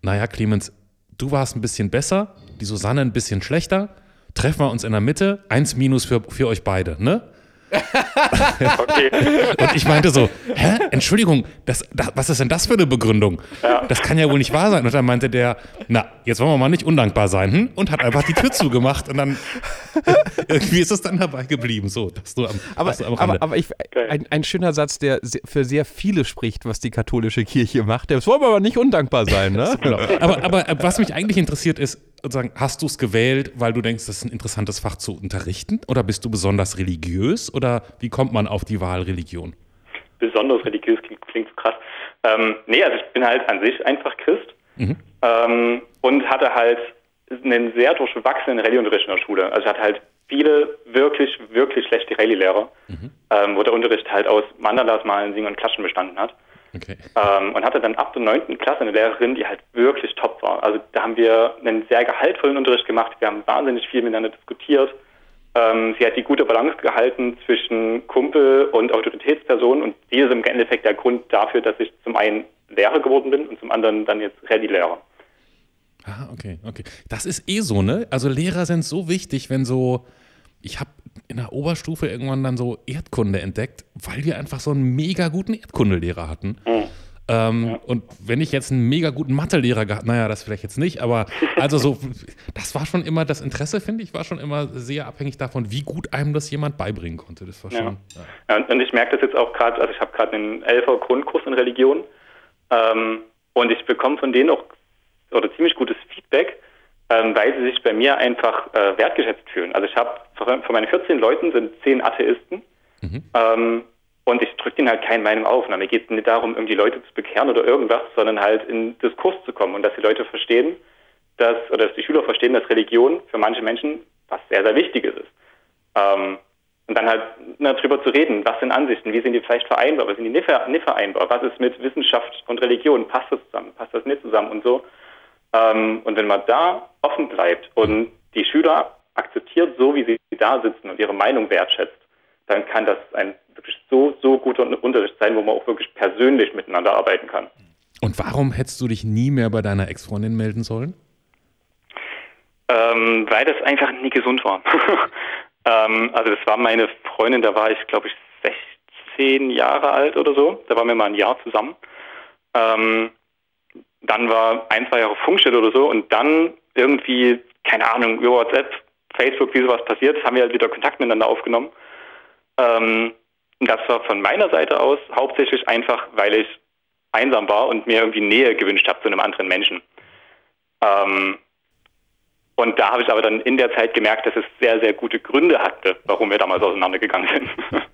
naja, Clemens, du warst ein bisschen besser, die Susanne ein bisschen schlechter, treffen wir uns in der Mitte, 1 minus für, für euch beide, ne? okay. Und ich meinte so, hä, Entschuldigung, das, das, was ist denn das für eine Begründung? Ja. Das kann ja wohl nicht wahr sein. Und dann meinte der, na, jetzt wollen wir mal nicht undankbar sein, hm? und hat einfach die Tür zugemacht und dann irgendwie ist es dann dabei geblieben, so, dass du am, aber, du am aber, aber ich, ein, ein, schöner Satz, der für sehr viele spricht, was die katholische Kirche macht. Das wollen wir aber nicht undankbar sein, ne? genau. aber, aber was mich eigentlich interessiert ist, sozusagen, hast du es gewählt, weil du denkst, das ist ein interessantes Fach zu unterrichten? Oder bist du besonders religiös? Oder wie kommt man auf die Wahl Religion? Besonders religiös klingt, klingt so krass. Ähm, nee, also ich bin halt an sich einfach Christ mhm. ähm, und hatte halt einen sehr durchwachsenen Rallye-Unterricht in der Schule. Also ich hatte halt viele wirklich, wirklich schlechte Rallye-Lehrer, mhm. ähm, wo der Unterricht halt aus Mandalas, Malen, Singen und Klatschen bestanden hat. Okay. Ähm, und hatte dann ab der neunten Klasse eine Lehrerin, die halt wirklich top war. Also da haben wir einen sehr gehaltvollen Unterricht gemacht. Wir haben wahnsinnig viel miteinander diskutiert. Ähm, sie hat die gute Balance gehalten zwischen Kumpel und Autoritätsperson und die ist im Endeffekt der Grund dafür, dass ich zum einen Lehrer geworden bin und zum anderen dann jetzt Ready-Lehrer. Ah, okay, okay. Das ist eh so, ne? Also Lehrer sind so wichtig, wenn so, ich habe in der Oberstufe irgendwann dann so Erdkunde entdeckt, weil wir einfach so einen mega guten Erdkundelehrer hatten. Mhm. Ähm, ja. Und wenn ich jetzt einen mega guten Mathelehrer gehabt, naja, das vielleicht jetzt nicht, aber also so, das war schon immer das Interesse, finde ich, war schon immer sehr abhängig davon, wie gut einem das jemand beibringen konnte. Das war schon. Ja. ja. und ich merke das jetzt auch gerade, also ich habe gerade einen Elfer Grundkurs in Religion ähm, und ich bekomme von denen auch oder ziemlich gutes Feedback, ähm, weil sie sich bei mir einfach äh, wertgeschätzt fühlen. Also ich habe von meinen 14 Leuten sind 10 Atheisten. Mhm. Ähm, und ich drücke ihnen halt keinen Meinung auf. Mir geht es nicht darum, irgendwie Leute zu bekehren oder irgendwas, sondern halt in Diskurs zu kommen und dass die Leute verstehen, dass, oder dass die Schüler verstehen, dass Religion für manche Menschen was sehr, sehr Wichtiges ist. Ähm, und dann halt na, darüber zu reden, was sind Ansichten, wie sind die vielleicht vereinbar, was sind die nicht, vereinbar, was ist mit Wissenschaft und Religion, passt das zusammen, passt das nicht zusammen und so. Ähm, und wenn man da offen bleibt und die Schüler akzeptiert, so wie sie da sitzen und ihre Meinung wertschätzt, dann kann das ein wirklich so, so guter Unterricht sein, wo man auch wirklich persönlich miteinander arbeiten kann. Und warum hättest du dich nie mehr bei deiner Ex-Freundin melden sollen? Ähm, weil das einfach nie gesund war. ähm, also das war meine Freundin, da war ich, glaube ich, 16 Jahre alt oder so. Da waren wir mal ein Jahr zusammen. Ähm, dann war ein, zwei Jahre Funkstelle oder so und dann irgendwie, keine Ahnung, über WhatsApp, Facebook, wie sowas passiert, haben wir halt wieder Kontakt miteinander aufgenommen. Ähm, das war von meiner Seite aus hauptsächlich einfach, weil ich einsam war und mir irgendwie Nähe gewünscht habe zu einem anderen Menschen. Ähm, und da habe ich aber dann in der Zeit gemerkt, dass es sehr, sehr gute Gründe hatte, warum wir damals auseinandergegangen sind.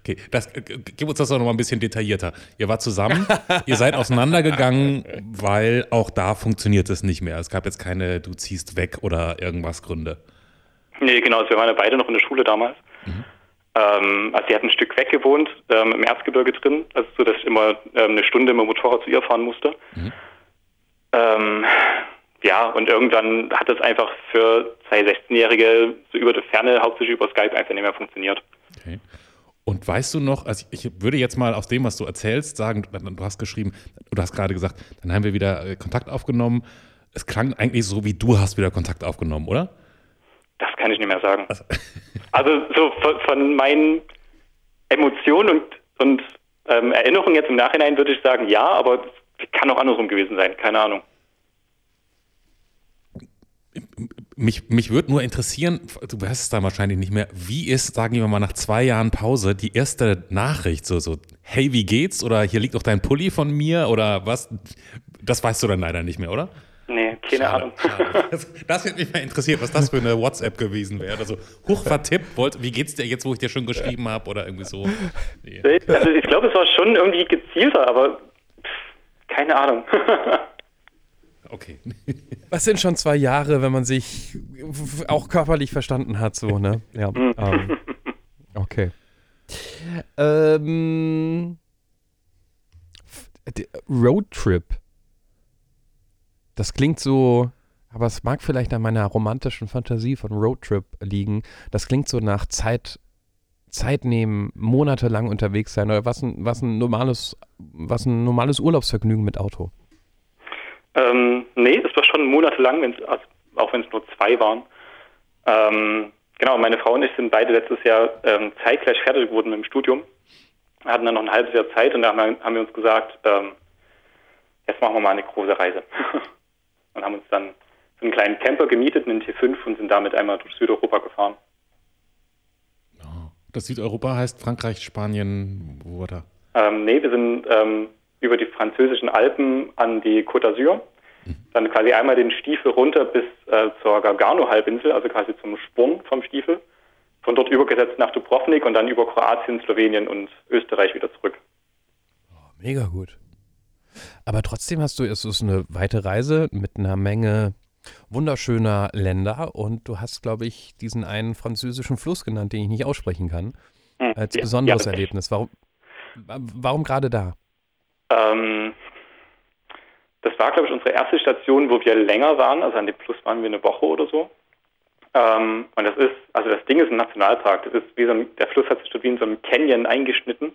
Okay, das, äh, gib uns das doch noch mal ein bisschen detaillierter. Ihr wart zusammen, ihr seid auseinandergegangen, weil auch da funktioniert es nicht mehr. Es gab jetzt keine, du ziehst weg oder irgendwas Gründe. Nee, genau, also wir waren ja beide noch in der Schule damals. Mhm. Ähm, also sie hat ein Stück weg gewohnt, ähm, im Erzgebirge drin, also so, dass ich immer ähm, eine Stunde mit dem Motorrad zu ihr fahren musste. Mhm. Ähm, ja, und irgendwann hat das einfach für zwei 16-Jährige so über die Ferne, hauptsächlich über Skype, einfach nicht mehr funktioniert. Okay. Und weißt du noch, also ich würde jetzt mal aus dem, was du erzählst, sagen, du hast geschrieben, du hast gerade gesagt, dann haben wir wieder äh, Kontakt aufgenommen. Es klang eigentlich so, wie du hast wieder Kontakt aufgenommen, oder? Das kann ich nicht mehr sagen. Also, also so von, von, meinen Emotionen und, und ähm, Erinnerungen jetzt im Nachhinein würde ich sagen, ja, aber es kann auch andersrum gewesen sein, keine Ahnung. Mich, mich würde nur interessieren, du weißt es da wahrscheinlich nicht mehr, wie ist, sagen wir mal, nach zwei Jahren Pause die erste Nachricht so, so, hey, wie geht's? Oder hier liegt auch dein Pulli von mir oder was? Das weißt du dann leider nicht mehr, oder? Nee, keine schade, Ahnung. Das hätte mich mal interessiert, was das für eine WhatsApp gewesen wäre. Also, hoch vertippt, wollt, wie geht's dir jetzt, wo ich dir schon geschrieben habe oder irgendwie so? Nee. Also, ich glaube, es war schon irgendwie gezielter, aber keine Ahnung. okay. Was sind schon zwei Jahre, wenn man sich auch körperlich verstanden hat, so, ne? Ja. Mhm. ähm, okay. Ähm, Roadtrip. Das klingt so, aber es mag vielleicht an meiner romantischen Fantasie von Roadtrip liegen. Das klingt so nach Zeit, Zeit nehmen, monatelang unterwegs sein oder was ein, was ein normales, was ein normales Urlaubsvergnügen mit Auto. Ähm, nee, es war schon monatelang, wenn's, also auch wenn es nur zwei waren. Ähm, genau, meine Frau und ich sind beide letztes Jahr ähm, zeitgleich fertig geworden mit dem Studium. Wir hatten dann noch ein halbes Jahr Zeit und da haben wir, haben wir uns gesagt, ähm, jetzt machen wir mal eine große Reise. und haben uns dann so einen kleinen Camper gemietet, einen T5 und sind damit einmal durch Südeuropa gefahren. Das Südeuropa heißt Frankreich, Spanien, wo war da? Ähm, nee, wir sind ähm, über die französischen Alpen an die Côte d'Azur. Dann quasi einmal den Stiefel runter bis äh, zur Gargano-Halbinsel, also quasi zum Sprung vom Stiefel. Von dort übergesetzt nach Dubrovnik und dann über Kroatien, Slowenien und Österreich wieder zurück. Mega gut. Aber trotzdem hast du, es ist eine weite Reise mit einer Menge wunderschöner Länder und du hast, glaube ich, diesen einen französischen Fluss genannt, den ich nicht aussprechen kann, Hm, als ja, besonderes ja, Erlebnis. Warum, warum gerade da? Ähm, das war, glaube ich, unsere erste Station, wo wir länger waren. Also an dem Fluss waren wir eine Woche oder so. Ähm, und das ist, also das Ding ist ein Nationalpark. Das ist wie so ein, der Fluss hat sich wie in so einem Canyon eingeschnitten.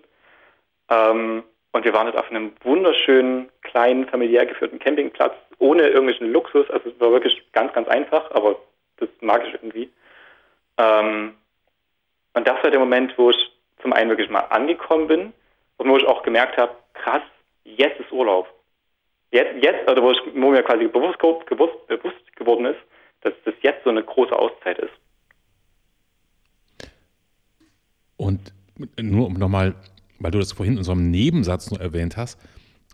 Ähm, und wir waren dort auf einem wunderschönen, kleinen, familiär geführten Campingplatz, ohne irgendwelchen Luxus. Also es war wirklich ganz, ganz einfach, aber das mag ich irgendwie. Ähm, und das war der Moment, wo ich zum einen wirklich mal angekommen bin und wo ich auch gemerkt habe, krass, jetzt ist Urlaub. Jetzt, jetzt, oder wo, ich, wo mir quasi bewusst, gewusst, bewusst geworden ist, dass das jetzt so eine große Auszeit ist. Und nur um nochmal, weil du das vorhin in so einem Nebensatz nur erwähnt hast,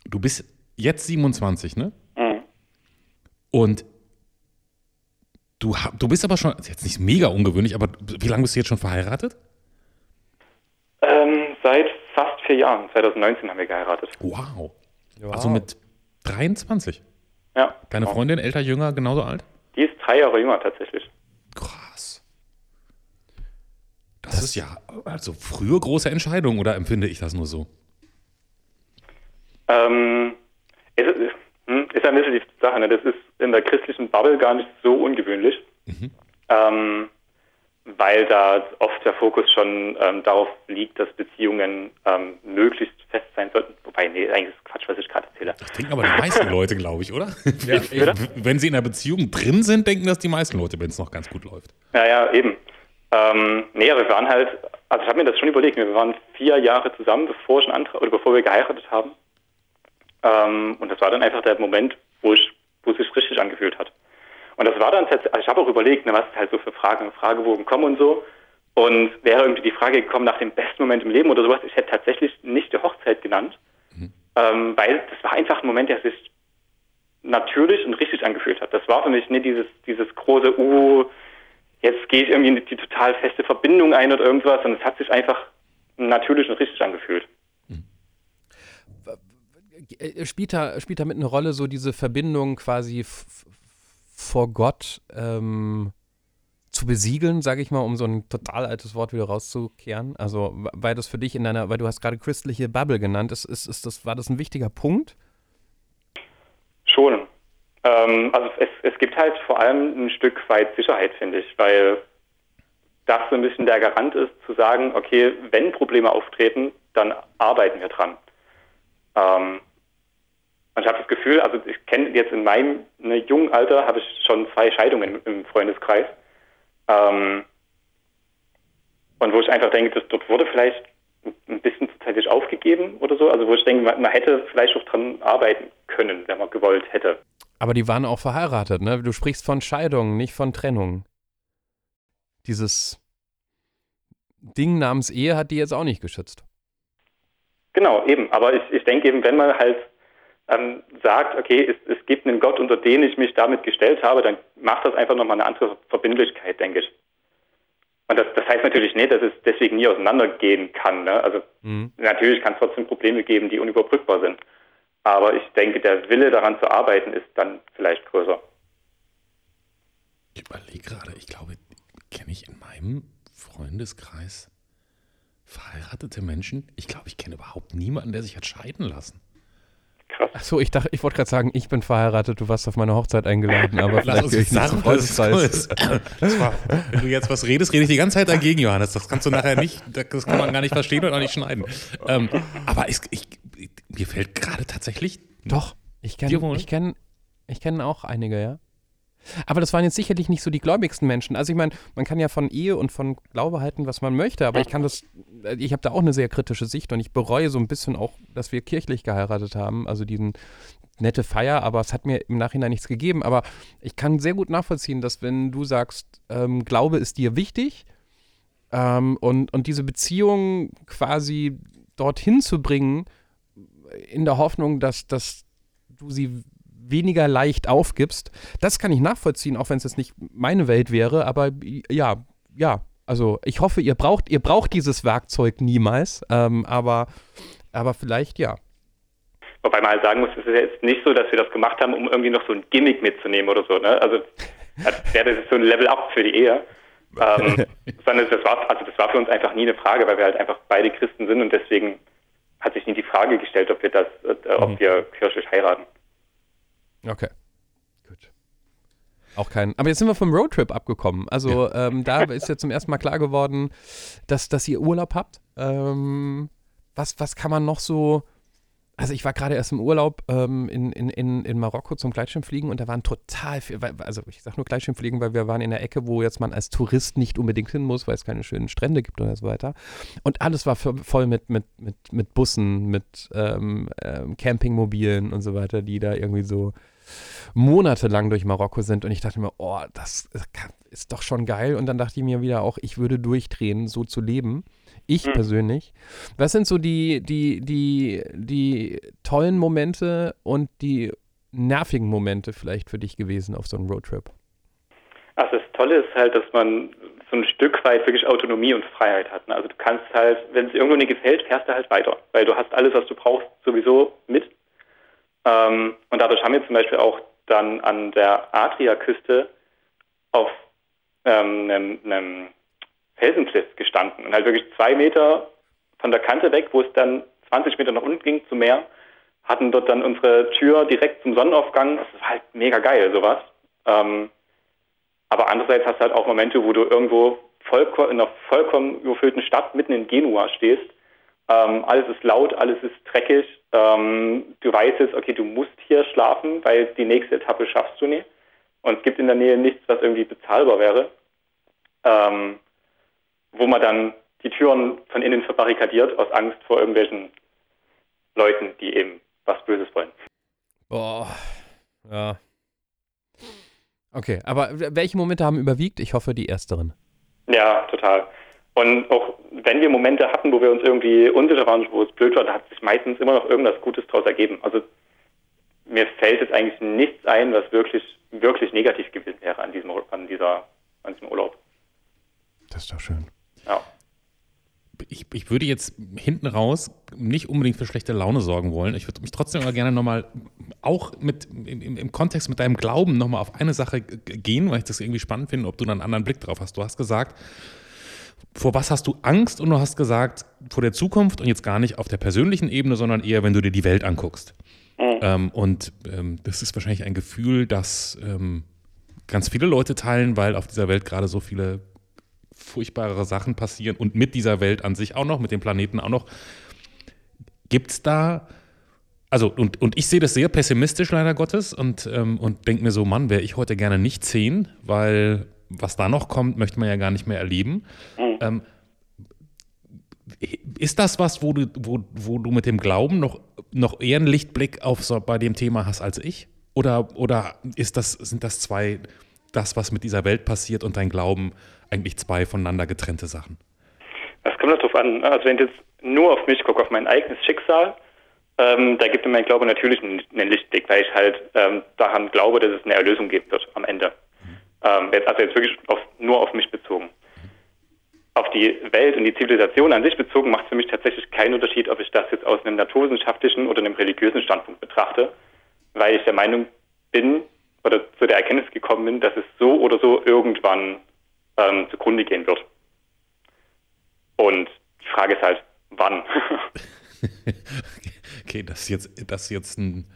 du bist jetzt 27, ne? Mhm. Und du, du bist aber schon, ist jetzt nicht mega ungewöhnlich, aber wie lange bist du jetzt schon verheiratet? Ähm, seit fast vier Jahren, 2019 haben wir geheiratet. Wow. Also mit 23. Ja. Deine genau. Freundin, älter, jünger, genauso alt? Die ist drei Jahre jünger tatsächlich. Krass. Das, ist ja, also frühe große Entscheidung, oder empfinde ich das nur so? Ähm, ist, hm, ist ein bisschen die Sache, ne? das ist in der christlichen Bubble gar nicht so ungewöhnlich, ähm, weil da oft der Fokus schon ähm, darauf liegt, dass Beziehungen ähm, möglichst fest sein sollten. Wobei, nee, eigentlich ist Quatsch, was ich gerade erzähle. Das denken aber die meisten Leute, glaube ich, oder? Bitte? Wenn sie in einer Beziehung drin sind, denken das die meisten Leute, wenn es noch ganz gut läuft. Ja, ja, eben. Ähm, nee, aber wir waren halt, also ich habe mir das schon überlegt, wir waren vier Jahre zusammen, bevor ich einen Antrag, oder bevor wir geheiratet haben. Ähm, und das war dann einfach der Moment, wo ich, wo es sich richtig angefühlt hat. Und das war dann tatsächlich, also ich habe auch überlegt, ne, was halt so für Fragen, Fragebogen kommen und so. Und wäre irgendwie die Frage gekommen nach dem besten Moment im Leben oder sowas, ich hätte tatsächlich nicht die Hochzeit genannt. Ähm, weil das war einfach ein Moment, der sich natürlich und richtig angefühlt hat. Das war für mich nicht dieses, dieses große, uh, jetzt gehe ich irgendwie in die total feste Verbindung ein oder irgendwas, sondern es hat sich einfach natürlich und richtig angefühlt. Äh, Spielt da, spielt da mit eine Rolle so diese Verbindung quasi vor Gott ähm, zu besiegeln, sage ich mal, um so ein total altes Wort wieder rauszukehren? Also, weil das für dich in deiner, weil du hast gerade christliche Bubble genannt, ist, ist, ist das, war das ein wichtiger Punkt? Schon. Ähm, also es, es gibt halt vor allem ein Stück weit Sicherheit, finde ich, weil das so ein bisschen der Garant ist, zu sagen, okay, wenn Probleme auftreten, dann arbeiten wir dran. Ähm, und ich habe das Gefühl, also ich kenne jetzt in meinem ne, jungen Alter, habe ich schon zwei Scheidungen im, Freundeskreis. Ähm, und wo ich einfach denke, dass dort wurde vielleicht ein bisschen zuzeitig aufgegeben oder so. Also wo ich denke, man, man hätte vielleicht auch dran arbeiten können, wenn man gewollt hätte. Aber die waren auch verheiratet, ne? Du sprichst von Scheidung, nicht von Trennung. Dieses Ding namens Ehe hat die jetzt auch nicht geschützt. Genau, eben. Aber ich, ich denke eben, wenn man halt ähm, sagt, okay, es, es gibt einen Gott, unter den ich mich damit gestellt habe, dann macht das einfach nochmal eine andere Verbindlichkeit, denke ich. Und das, das heißt natürlich nicht, dass es deswegen nie auseinandergehen kann. Ne? Also Mhm. natürlich kann es trotzdem Probleme geben, die unüberbrückbar sind. Aber ich denke, der Wille daran zu arbeiten ist dann vielleicht größer. Ich überlege gerade, ich glaube, kenne ich in meinem Freundeskreis verheiratete Menschen? Ich glaube, ich kenne überhaupt niemanden, der sich hat scheiden lassen. Krass. Achso, ich dachte, ich wollte gerade sagen, ich bin verheiratet, du warst auf meine Hochzeit eingeladen, aber vielleicht gehe ich nicht zum Freundeskreis. Das war, wenn du jetzt was redest, rede ich die ganze Zeit dagegen, Johannes. Das kannst du nachher nicht, das kann man gar nicht verstehen und auch nicht schneiden. Ähm, aber ich, ich, mir fällt gerade tatsächlich Doch, ich kenne ich kenn, ich kenn auch einige, ja. Aber das waren jetzt sicherlich nicht so die gläubigsten Menschen. Also ich meine, man kann ja von Ehe und von Glaube halten, was man möchte, aber ich kann das, äh, ich habe da auch eine sehr kritische Sicht und ich bereue so ein bisschen auch, dass wir kirchlich geheiratet haben, also diesen nette Feier, aber es hat mir im Nachhinein nichts gegeben. Aber ich kann sehr gut nachvollziehen, dass wenn du sagst, ähm, Glaube ist dir wichtig ähm, und, und diese Beziehung quasi dorthin zu bringen, in der Hoffnung, dass, dass du sie weniger leicht aufgibst. Das kann ich nachvollziehen, auch wenn es jetzt nicht meine Welt wäre, aber ja, ja, also ich hoffe, ihr braucht, ihr braucht dieses Werkzeug niemals, ähm, aber, aber vielleicht ja. Wobei man halt sagen muss, es ist jetzt nicht so, dass wir das gemacht haben, um irgendwie noch so ein Gimmick mitzunehmen oder so. Ne? Also als wäre das so ein Level-Up für die Ehe. ähm, sondern das war, also das war für uns einfach nie eine Frage, weil wir halt einfach beide Christen sind und deswegen hat sich nie die Frage gestellt, ob wir das, äh, ob mhm. wir kirchlich heiraten. Okay. Gut. Auch kein. Aber jetzt sind wir vom Roadtrip abgekommen. Also ja. ähm, da ist ja zum ersten Mal klar geworden, dass, dass ihr Urlaub habt. Ähm, was, was kann man noch so also ich war gerade erst im Urlaub ähm, in, in, in, in Marokko zum Gleitschirmfliegen und da waren total viel, also ich sage nur Gleitschirmfliegen, weil wir waren in der Ecke, wo jetzt man als Tourist nicht unbedingt hin muss, weil es keine schönen Strände gibt oder so weiter. Und alles war voll mit, mit, mit, mit Bussen, mit ähm, ähm, Campingmobilen und so weiter, die da irgendwie so monatelang durch Marokko sind und ich dachte mir, oh, das ist doch schon geil. Und dann dachte ich mir wieder auch, ich würde durchdrehen, so zu leben. Ich mhm. persönlich. Was sind so die, die, die, die tollen Momente und die nervigen Momente vielleicht für dich gewesen auf so einem Roadtrip? Also das Tolle ist halt, dass man so ein Stück weit wirklich Autonomie und Freiheit hat. Ne? Also du kannst halt, wenn es irgendwo nicht gefällt, fährst du halt weiter, weil du hast alles, was du brauchst, sowieso mit. Ähm, und dadurch haben wir zum Beispiel auch dann an der Adriaküste auf ähm, einem, einem Felsenkliff gestanden und halt wirklich zwei Meter von der Kante weg, wo es dann 20 Meter nach unten ging zum Meer, hatten dort dann unsere Tür direkt zum Sonnenaufgang. Das ist halt mega geil, sowas. Ähm, aber andererseits hast du halt auch Momente, wo du irgendwo in einer vollkommen überfüllten Stadt mitten in Genua stehst. Ähm, alles ist laut, alles ist dreckig. Ähm, du weißt jetzt, okay, du musst hier schlafen, weil die nächste Etappe schaffst du nicht. Und es gibt in der Nähe nichts, was irgendwie bezahlbar wäre. Ähm, wo man dann die Türen von innen verbarrikadiert aus Angst vor irgendwelchen Leuten, die eben was Böses wollen. Boah, ja. Okay, aber welche Momente haben überwiegt? Ich hoffe, die ersteren. Ja, total. Und auch wenn wir Momente hatten, wo wir uns irgendwie unsicher waren, wo es blöd war, da hat sich meistens immer noch irgendwas Gutes daraus ergeben. Also mir fällt jetzt eigentlich nichts ein, was wirklich, wirklich negativ gewesen wäre an diesem, an dieser, an diesem Urlaub. Das ist doch schön. Ja. Ich, ich würde jetzt hinten raus nicht unbedingt für schlechte Laune sorgen wollen. Ich würde mich trotzdem aber gerne nochmal, auch mit, im, im Kontext mit deinem Glauben, nochmal auf eine Sache gehen, weil ich das irgendwie spannend finde, ob du dann einen anderen Blick drauf hast. Du hast gesagt, vor was hast du Angst? Und du hast gesagt, vor der Zukunft und jetzt gar nicht auf der persönlichen Ebene, sondern eher, wenn du dir die Welt anguckst. Mhm. Ähm, und ähm, das ist wahrscheinlich ein Gefühl, das ähm, ganz viele Leute teilen, weil auf dieser Welt gerade so viele furchtbare Sachen passieren und mit dieser Welt an sich auch noch, mit dem Planeten auch noch. Gibt es da, also und, und ich sehe das sehr pessimistisch leider Gottes und, ähm, und denke mir so, Mann, wäre ich heute gerne nicht zehn, weil was da noch kommt, möchte man ja gar nicht mehr erleben. Mhm. Ähm, ist das was, wo du, wo, wo du mit dem Glauben noch, noch eher einen Lichtblick auf so bei dem Thema hast als ich? Oder, oder ist das, sind das zwei, das, was mit dieser Welt passiert und dein Glauben eigentlich zwei voneinander getrennte Sachen? Das kommt darauf an. Also wenn ich jetzt nur auf mich gucke, auf mein eigenes Schicksal, ähm, da gibt mir mein Glaube natürlich einen, einen Lichtblick, weil ich halt ähm, daran glaube, dass es eine Erlösung geben wird am Ende. Ähm, also jetzt wirklich auf, nur auf mich bezogen. Auf die Welt und die Zivilisation an sich bezogen macht es für mich tatsächlich keinen Unterschied, ob ich das jetzt aus einem naturwissenschaftlichen oder einem religiösen Standpunkt betrachte, weil ich der Meinung bin oder zu der Erkenntnis gekommen bin, dass es so oder so irgendwann ähm, zugrunde gehen wird. Und die Frage ist halt, wann? okay, das ist jetzt, das ist jetzt ein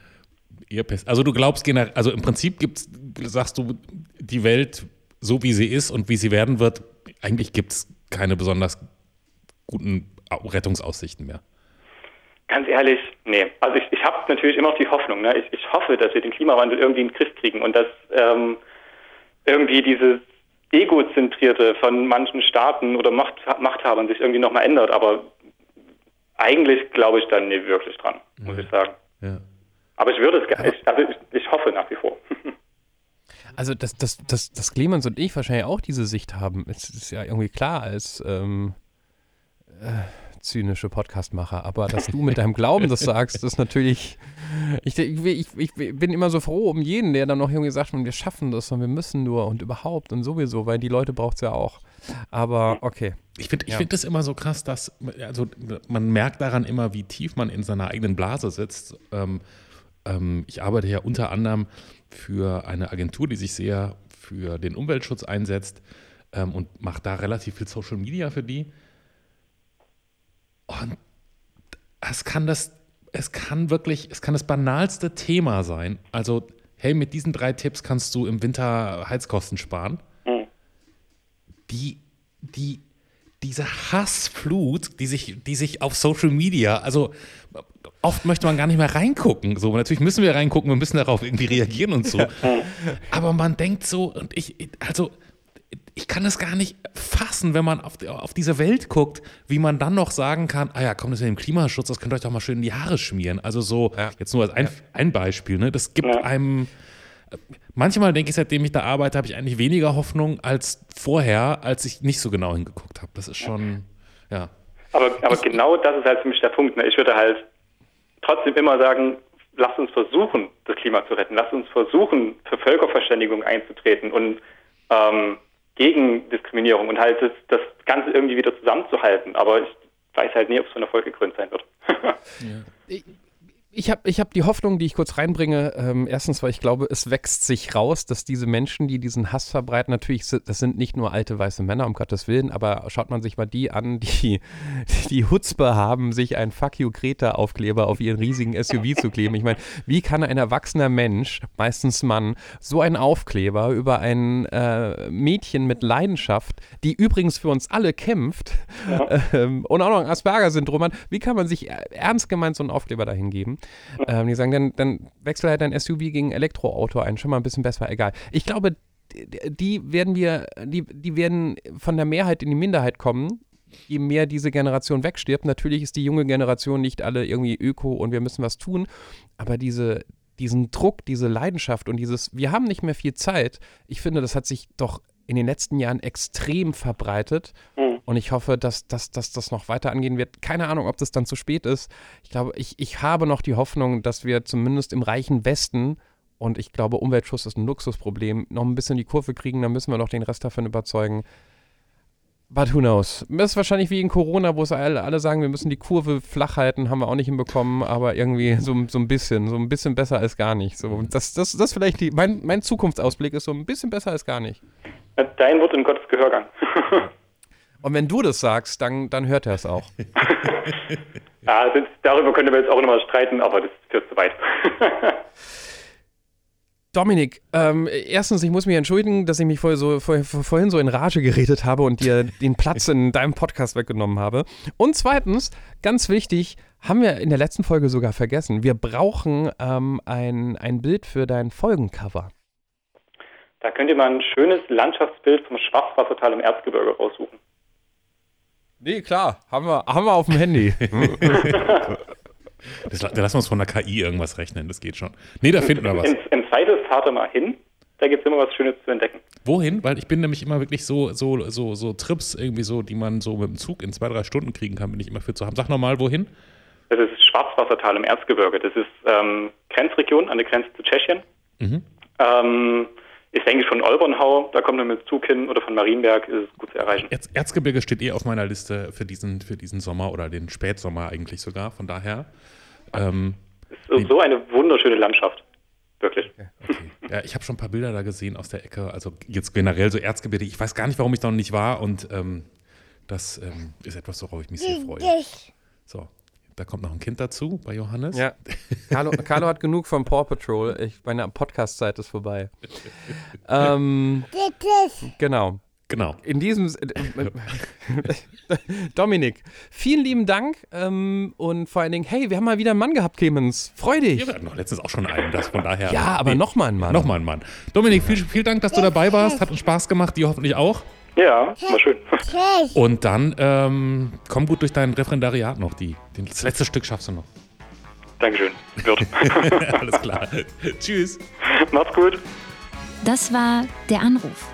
eher Pest. Also du glaubst generell, also im Prinzip gibt's, sagst du, die Welt so wie sie ist und wie sie werden wird, eigentlich gibt es keine besonders guten Rettungsaussichten mehr. Ganz ehrlich, nee. Also ich, ich habe natürlich immer noch die Hoffnung. Ne? Ich, ich hoffe, dass wir den Klimawandel irgendwie in den Griff kriegen und dass ähm, irgendwie dieses Egozentrierte von manchen Staaten oder Macht, Machthabern sich irgendwie nochmal ändert. Aber eigentlich glaube ich dann nie wirklich dran, muss ich sagen. Ja. Aber ich würde es gerne, ich, also ich, ich hoffe nach wie vor. Also, dass, dass, dass, dass Clemens und ich wahrscheinlich auch diese Sicht haben, ist, ist ja irgendwie klar als ähm, äh, zynische Podcastmacher. Aber dass du mit deinem Glauben das sagst, ist natürlich. Ich, ich, ich, bin immer so froh um jeden, der dann noch irgendwie sagt, wir schaffen das und wir müssen nur und überhaupt und sowieso, weil die Leute braucht es ja auch. Aber okay. Ich finde ich Ja. find das immer so krass, dass, also man merkt daran immer, wie tief man in seiner eigenen Blase sitzt. Ähm, ähm, ich arbeite ja unter anderem für eine Agentur, die sich sehr für den Umweltschutz einsetzt ähm, und mache da relativ viel Social Media für die. Und es kann das, es kann wirklich, es kann das banalste Thema sein. Also, hey, mit diesen drei Tipps kannst du im Winter Heizkosten sparen Hm. die, die, diese Hassflut, die sich, die sich auf Social Media, also oft möchte man gar nicht mehr reingucken. So, natürlich müssen wir reingucken, wir müssen darauf irgendwie reagieren und so. Aber man denkt so, und ich, also ich kann es gar nicht fassen, wenn man auf, auf diese Welt guckt, wie man dann noch sagen kann, ah ja, komm, das mit dem Klimaschutz, das könnt ihr euch doch mal schön in die Haare schmieren. Also so, Ja. jetzt nur als ein, ein Beispiel, ne? Das gibt Ja. einem, manchmal denke ich, seitdem ich da arbeite, habe ich eigentlich weniger Hoffnung als vorher, als ich nicht so genau hingeguckt habe. Das ist schon, ja. Aber, aber genau das ist halt für mich der Punkt. Ne? Ich würde halt trotzdem immer sagen, lasst uns versuchen, das Klima zu retten. Lasst uns versuchen, für Völkerverständigung einzutreten und ähm, gegen Diskriminierung und halt das, das Ganze irgendwie wieder zusammenzuhalten. Aber ich weiß halt nie, ob es von Erfolg gekrönt sein wird. Ich habe ich hab die Hoffnung, die ich kurz reinbringe. Ähm, erstens, weil ich glaube, es wächst sich raus, dass diese Menschen, die diesen Hass verbreiten, natürlich, das sind nicht nur alte weiße Männer, um Gottes Willen, aber schaut man sich mal die an, die die Hutzpe haben, sich ein Fuck you Greta-Aufkleber auf ihren riesigen SUV zu kleben. Ich meine, wie kann ein erwachsener Mensch, meistens Mann, so einen Aufkleber über ein äh, Mädchen mit Leidenschaft, die übrigens für uns alle kämpft ähm, und auch noch ein Asperger-Syndrom hat, wie kann man sich äh, ernst gemeint so einen Aufkleber dahin geben? Ähm, die sagen, dann, dann wechsel halt dein SUV gegen Elektroauto ein, schon mal ein bisschen besser, egal. Ich glaube, die- die werden wir, die, die werden von der Mehrheit in die Minderheit kommen, je mehr diese Generation wegstirbt. Natürlich ist die junge Generation nicht alle irgendwie öko und wir müssen was tun, aber diese, diesen Druck, diese Leidenschaft und dieses, wir haben nicht mehr viel Zeit, ich finde, das hat sich doch in den letzten Jahren extrem verbreitet. Hm. Und ich hoffe, dass, dass, dass das noch weiter angehen wird. Keine Ahnung, ob das dann zu spät ist. Ich glaube, ich, ich habe noch die Hoffnung, dass wir zumindest im reichen Westen, und ich glaube, Umweltschutz ist ein Luxusproblem, noch ein bisschen die Kurve kriegen. Dann müssen wir noch den Rest davon überzeugen. But who knows? Das ist wahrscheinlich wie in Corona, wo es alle, alle sagen, wir müssen die Kurve flach halten, haben wir auch nicht hinbekommen, aber irgendwie so, so ein bisschen, so ein bisschen besser als gar nicht. So, das, das, das vielleicht die, mein, mein Zukunftsausblick ist so ein bisschen besser als gar nicht. Dein Wort in Gottes Gehörgang. Und wenn du das sagst, dann, dann hört er es auch. ja, das, darüber können wir jetzt auch nochmal streiten, aber das führt zu weit. Dominik, ähm, erstens, ich muss mich entschuldigen, dass ich mich vorher so, vorher, vorhin so in Rage geredet habe und dir den Platz in deinem Podcast weggenommen habe. Und zweitens, ganz wichtig, haben wir in der letzten Folge sogar vergessen, wir brauchen ähm, ein, ein Bild für dein Folgencover. Da könnt ihr mal ein schönes Landschaftsbild vom Schwarzwassertal im Erzgebirge raussuchen. Nee, klar, haben wir, haben wir auf dem Handy. Das, da lassen wir uns von der KI irgendwas rechnen, das geht schon. Nee, da finden wir was. Im, Im Zweifel fahrt ihr mal hin, da gibt es immer was Schönes zu entdecken. Wohin? Weil ich bin nämlich immer wirklich so, so, so, so Trips irgendwie so, die man so mit dem Zug in zwei, drei Stunden kriegen kann, bin ich immer für zu haben. Sag nochmal, wohin? Das ist Schwarzwassertal im Erzgebirge. Das ist ähm, Grenzregion an der Grenze zu Tschechien. Mhm. Ähm, ist eigentlich von Olbernhau, da kommt man mit Zug hin, oder von Marienberg, ist es gut zu erreichen. Erz, Erzgebirge steht eh auf meiner Liste für diesen, für diesen Sommer oder den Spätsommer eigentlich sogar. Von daher. Ähm, Es ist so eine wunderschöne Landschaft. Wirklich. okay. Ja, ich habe schon ein paar Bilder da gesehen aus der Ecke. Also jetzt generell so Erzgebirge. Ich weiß gar nicht, warum ich da noch nicht war. Und ähm, das ähm, ist etwas, worauf ich mich sehr freue. So, da kommt noch ein Kind dazu bei Johannes. Ja. Carlo, Carlo hat genug vom Paw Patrol. Ich, meine Podcast-Zeit ist vorbei. ähm, genau. Genau. In diesem. äh, Dominik, vielen lieben Dank ähm, und vor allen Dingen, hey, wir haben mal wieder einen Mann gehabt, Clemens. Freu dich. Ja, wir hatten doch letztens auch schon einen, das von daher. Ja, aber nochmal ein Mann. Nochmal ein Mann. Dominik, viel, vielen Dank, dass du dabei warst. Hat uns Spaß gemacht, dir hoffentlich auch. Ja, war schön. Und dann ähm, komm gut durch dein Referendariat noch. Die, das letzte Stück schaffst du noch. Dankeschön. Wird. Alles klar. Tschüss. Macht's gut. Das war Der Anruf.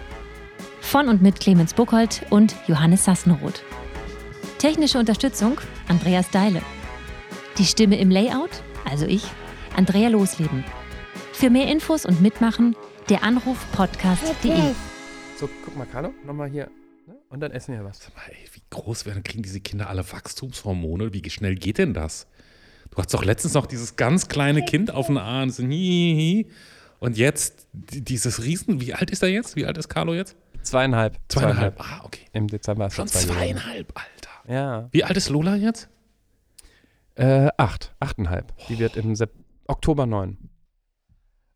Von und mit Clemens Buchholz und Johannes Sassenroth. Technische Unterstützung Andreas Deile. Die Stimme im Layout, also ich, Andrea Losleben. Für mehr Infos und Mitmachen der Anruf podcast.de. So, guck mal, Carlo, nochmal hier. ne? Und dann essen wir was. Sag mal, ey, wie groß werden, kriegen diese Kinder alle Wachstumshormone? Wie schnell geht denn das? Du hast doch letztens noch dieses ganz kleine Kind auf den Arm. Und jetzt die- dieses Riesen, wie alt ist er jetzt? Wie alt ist Carlo jetzt? Zweieinhalb. Zweieinhalb. Ah, okay. Im Dezember ist Schon zweieinhalb, Alter. Ja. Wie alt ist Lola jetzt? Äh, acht. Achteinhalb. Die wird im Sep Oktober neun.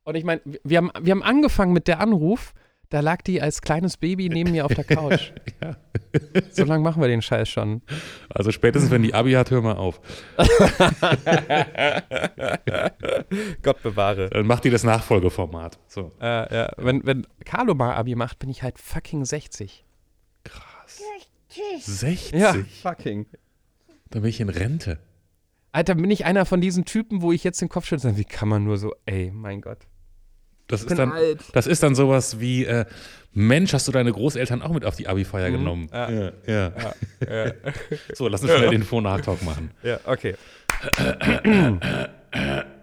Und ich meine, wir haben, wir haben angefangen mit der Anruf, da lag die als kleines Baby neben mir auf der Couch. Ja. So lange machen wir den Scheiß schon. Also spätestens, wenn die Abi hat, hör mal auf. Gott bewahre. Dann macht die das Nachfolgeformat. So. Äh, ja. wenn, wenn Carlo mal Abi macht, bin ich halt fucking 60. Krass. 60? Ja, fucking. Dann bin ich in Rente. Alter, bin ich einer von diesen Typen, wo ich jetzt den Kopf schüttle, wie kann man nur so, ey, mein Gott. Das ist bin dann, alt. das ist dann sowas wie, äh, Mensch, hast du deine Großeltern auch mit auf die Abi-Feier genommen? ja. ja. ja. so, lass uns schnell den Vor-Nach-Talk machen. Ja, okay.